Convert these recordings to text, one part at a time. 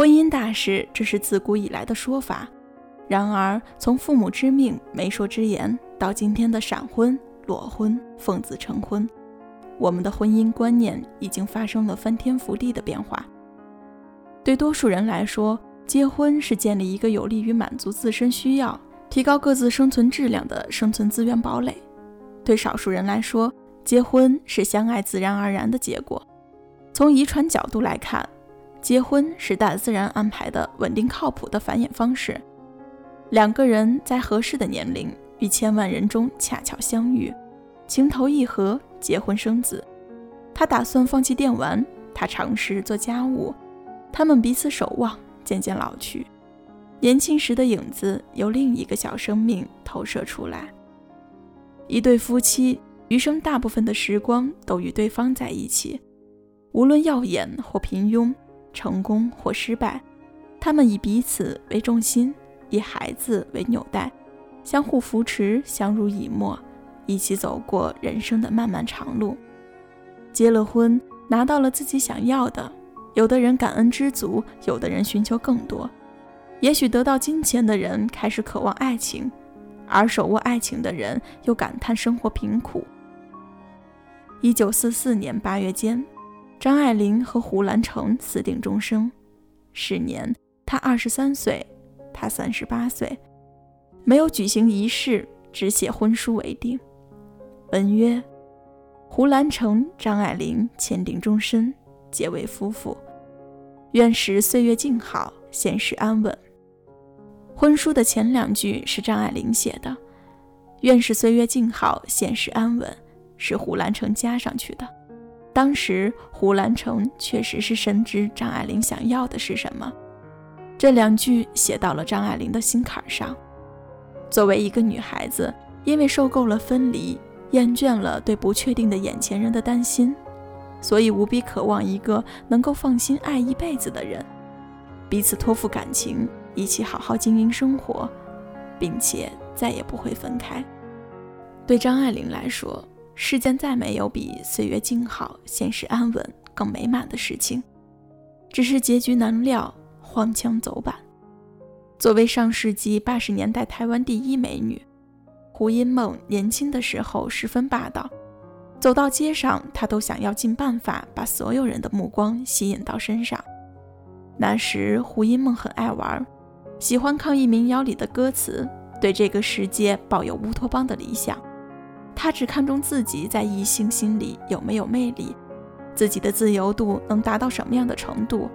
婚姻大事，这是自古以来的说法。然而，从父母之命、媒妁之言，到今天的闪婚、裸婚、奉子成婚，我们的婚姻观念已经发生了翻天覆地的变化。对多数人来说，结婚是建立一个有利于满足自身需要、提高各自生存质量的生存资源堡垒；对少数人来说，结婚是相爱自然而然的结果。从遗传角度来看，结婚是大自然安排的稳定靠谱的繁衍方式，两个人在合适的年龄与千万人中恰巧相遇，情投意合，结婚生子。他打算放弃电玩，他尝试做家务，他们彼此守望，渐渐老去。年轻时的影子由另一个小生命投射出来。一对夫妻余生大部分的时光都与对方在一起，无论耀眼或平庸。成功或失败，他们以彼此为重心，以孩子为纽带，相互扶持，相濡以沫，一起走过人生的漫漫长路。结了婚，拿到了自己想要的，有的人感恩知足，有的人寻求更多。也许得到金钱的人开始渴望爱情，而手握爱情的人又感叹生活贫苦。一九四四年八月间。张爱玲和胡兰成私定终生，时年他二十三岁，他三十八岁，没有举行仪式，只写婚书为定。文曰：“胡兰成、张爱玲签订终身，结为夫妇，愿使岁月静好，现实安稳。”婚书的前两句是张爱玲写的，“愿使岁月静好，现实安稳”是胡兰成加上去的。当时胡兰成确实是深知张爱玲想要的是什么，这两句写到了张爱玲的心坎上。作为一个女孩子，因为受够了分离，厌倦了对不确定的眼前人的担心，所以无比渴望一个能够放心爱一辈子的人，彼此托付感情，一起好好经营生活，并且再也不会分开。对张爱玲来说，世间再没有比岁月静好、现实安稳更美满的事情，只是结局难料，荒腔走板。作为上世纪八十年代台湾第一美女，胡因梦年轻的时候十分霸道，走到街上，她都想要尽办法把所有人的目光吸引到身上。那时，胡因梦很爱玩，喜欢抗议民谣里的歌词，对这个世界抱有乌托邦的理想。他只看重自己在异性心里有没有魅力，自己的自由度能达到什么样的程度，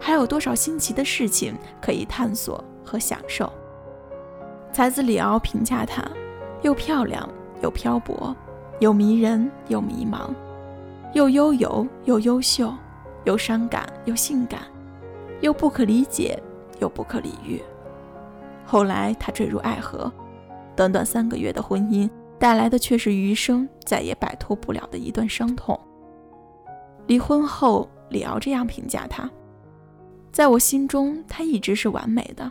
还有多少新奇的事情可以探索和享受。才子李敖评价她：又漂亮又漂泊，又迷人又迷茫，又悠游又优秀，又伤感又性感，又不可理解又不可理喻。后来他坠入爱河，短短三个月的婚姻。带来的却是余生再也摆脱不了的一段伤痛。离婚后，李敖这样评价他：在我心中，他一直是完美的。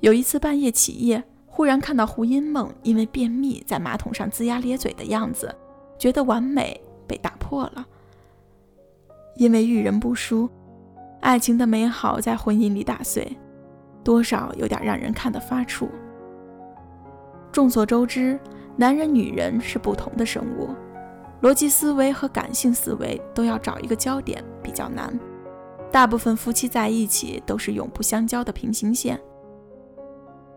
有一次半夜起夜，忽然看到胡因梦因为便秘在马桶上龇牙咧嘴的样子，觉得完美被打破了。因为遇人不淑，爱情的美好在婚姻里打碎，多少有点让人看得发怵。众所周知。男人、女人是不同的生物，逻辑思维和感性思维都要找一个焦点比较难。大部分夫妻在一起都是永不相交的平行线。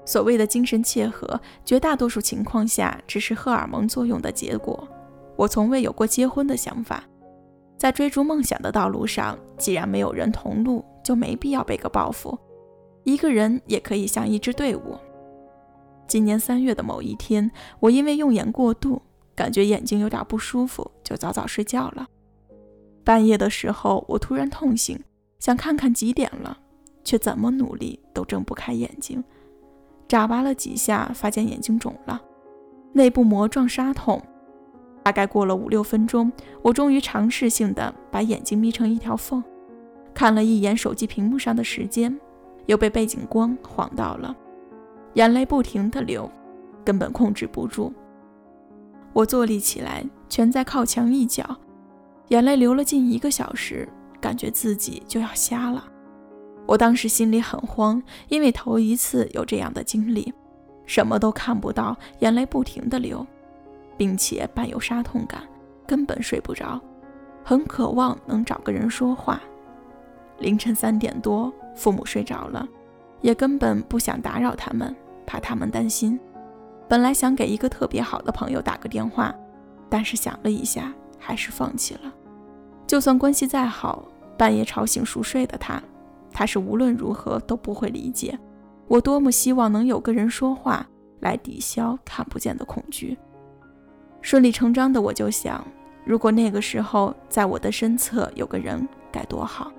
所谓的精神契合，绝大多数情况下只是荷尔蒙作用的结果。我从未有过结婚的想法。在追逐梦想的道路上，既然没有人同路，就没必要背个包袱。一个人也可以像一支队伍。今年三月的某一天，我因为用眼过度，感觉眼睛有点不舒服，就早早睡觉了。半夜的时候，我突然痛醒，想看看几点了，却怎么努力都睁不开眼睛，眨巴了几下，发现眼睛肿了，内部膜状沙痛。大概过了五六分钟，我终于尝试性的把眼睛眯成一条缝，看了一眼手机屏幕上的时间，又被背景光晃到了，眼泪不停的流，根本控制不住。我坐立起来，蜷在靠墙一角，眼泪流了近一个小时，感觉自己就要瞎了。我当时心里很慌，因为头一次有这样的经历，什么都看不到，眼泪不停的流。并且伴有杀痛感，根本睡不着，很渴望能找个人说话。凌晨三点多，父母睡着了，也根本不想打扰他们，怕他们担心。本来想给一个特别好的朋友打个电话，但是想了一下，还是放弃了。就算关系再好，半夜吵醒熟睡的他，他是无论如何都不会理解我多么希望能有个人说话来抵消看不见的恐惧。顺理成章的，我就想，如果那个时候在我的身侧有个人该多好，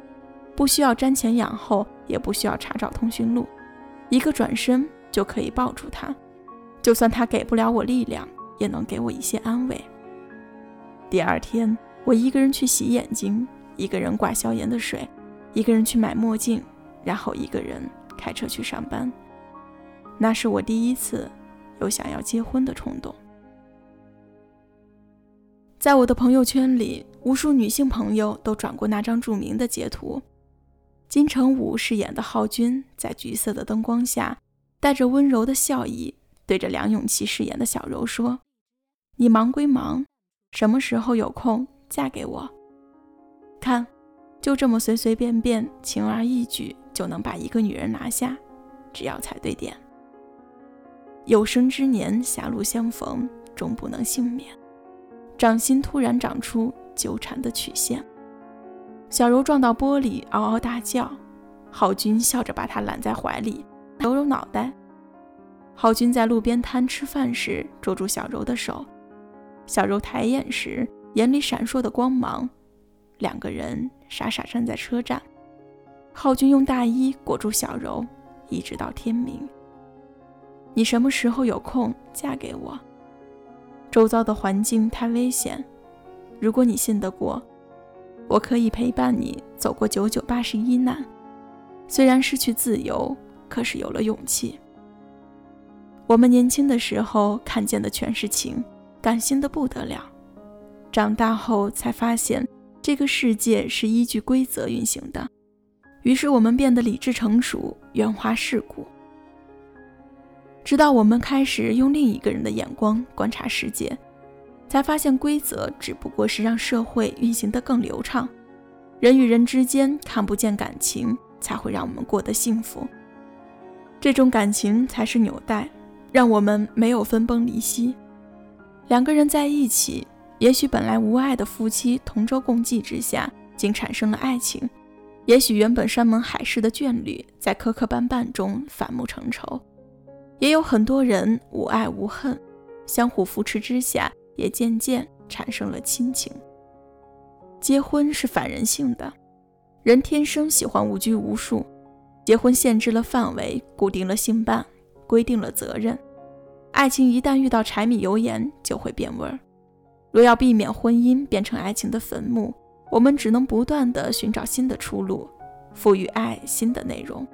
不需要瞻前仰后，也不需要查找通讯录，一个转身就可以抱住他，就算他给不了我力量，也能给我一些安慰。第二天，我一个人去洗眼睛，一个人挂消炎的水，一个人去买墨镜，然后一个人开车去上班。那是我第一次有想要结婚的冲动。在我的朋友圈里，无数女性朋友都转过那张著名的截图。金城武饰演的浩君在橘色的灯光下，带着温柔的笑意，对着梁咏琪饰演的小柔说：“你忙归忙，什么时候有空嫁给我？”看，就这么随随便便、轻而易举就能把一个女人拿下，只要踩对点。有生之年狭路相逢，终不能幸免。掌心突然长出纠缠的曲线，小柔撞到玻璃，嗷嗷大叫。浩君笑着把她揽在怀里，揉揉脑袋。浩君在路边摊吃饭时捉住小柔的手，小柔抬眼时眼里闪烁的光芒，两个人傻傻站在车站。浩君用大衣裹住小柔，一直到天明。你什么时候有空嫁给我？周遭的环境太危险，如果你信得过，我可以陪伴你走过九九八十一难。虽然失去自由，可是有了勇气。我们年轻的时候看见的全是情，感性的不得了。长大后才发现，这个世界是依据规则运行的。于是我们变得理智成熟，圆滑世故。直到我们开始用另一个人的眼光观察世界，才发现规则只不过是让社会运行得更流畅。人与人之间看不见感情，才会让我们过得幸福。这种感情才是纽带，让我们没有分崩离析。两个人在一起，也许本来无爱的夫妻同舟共济之下，竟产生了爱情；也许原本山盟海誓的眷侣，在磕磕绊绊中反目成仇。也有很多人无爱无恨，相互扶持之下，也渐渐产生了亲情。结婚是反人性的，人天生喜欢无拘无束。结婚限制了范围，固定了性伴，规定了责任。爱情一旦遇到柴米油盐，就会变味儿。若要避免婚姻变成爱情的坟墓，我们只能不断地寻找新的出路，赋予爱新的内容。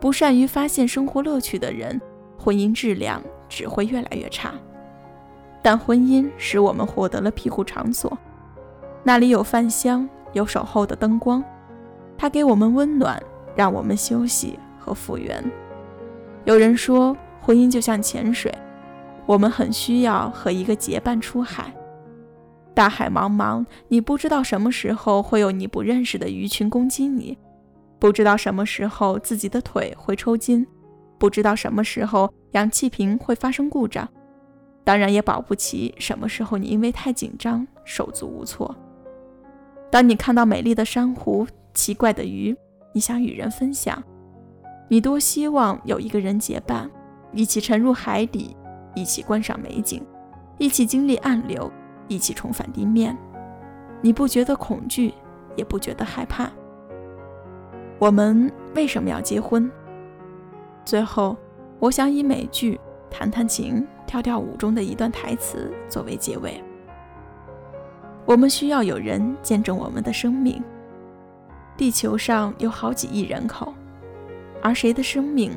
不善于发现生活乐趣的人。婚姻质量只会越来越差，但婚姻使我们获得了庇护场所，那里有饭香，有守候的灯光，它给我们温暖，让我们休息和复原。有人说，婚姻就像潜水，我们很需要和一个结伴出海。大海茫茫，你不知道什么时候会有你不认识的鱼群攻击你，不知道什么时候自己的腿会抽筋。不知道什么时候氧气瓶会发生故障，当然也保不齐什么时候你因为太紧张手足无措。当你看到美丽的珊瑚、奇怪的鱼，你想与人分享，你多希望有一个人结伴，一起沉入海底，一起观赏美景，一起经历暗流，一起重返地面。你不觉得恐惧，也不觉得害怕。我们为什么要结婚？最后，我想以美剧《弹弹琴跳跳舞》中的一段台词作为结尾：我们需要有人见证我们的生命。地球上有好几亿人口，而谁的生命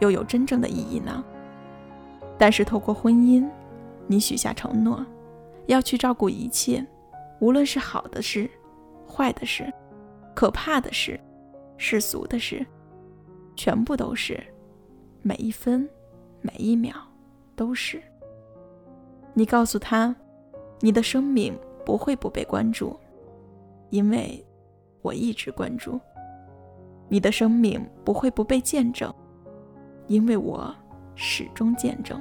又有真正的意义呢？但是透过婚姻，你许下承诺，要去照顾一切，无论是好的事、坏的事、可怕的事、世俗的事，全部都是。每一分，每一秒，都是。你告诉他，你的生命不会不被关注，因为我一直关注。你的生命不会不被见证，因为我始终见证。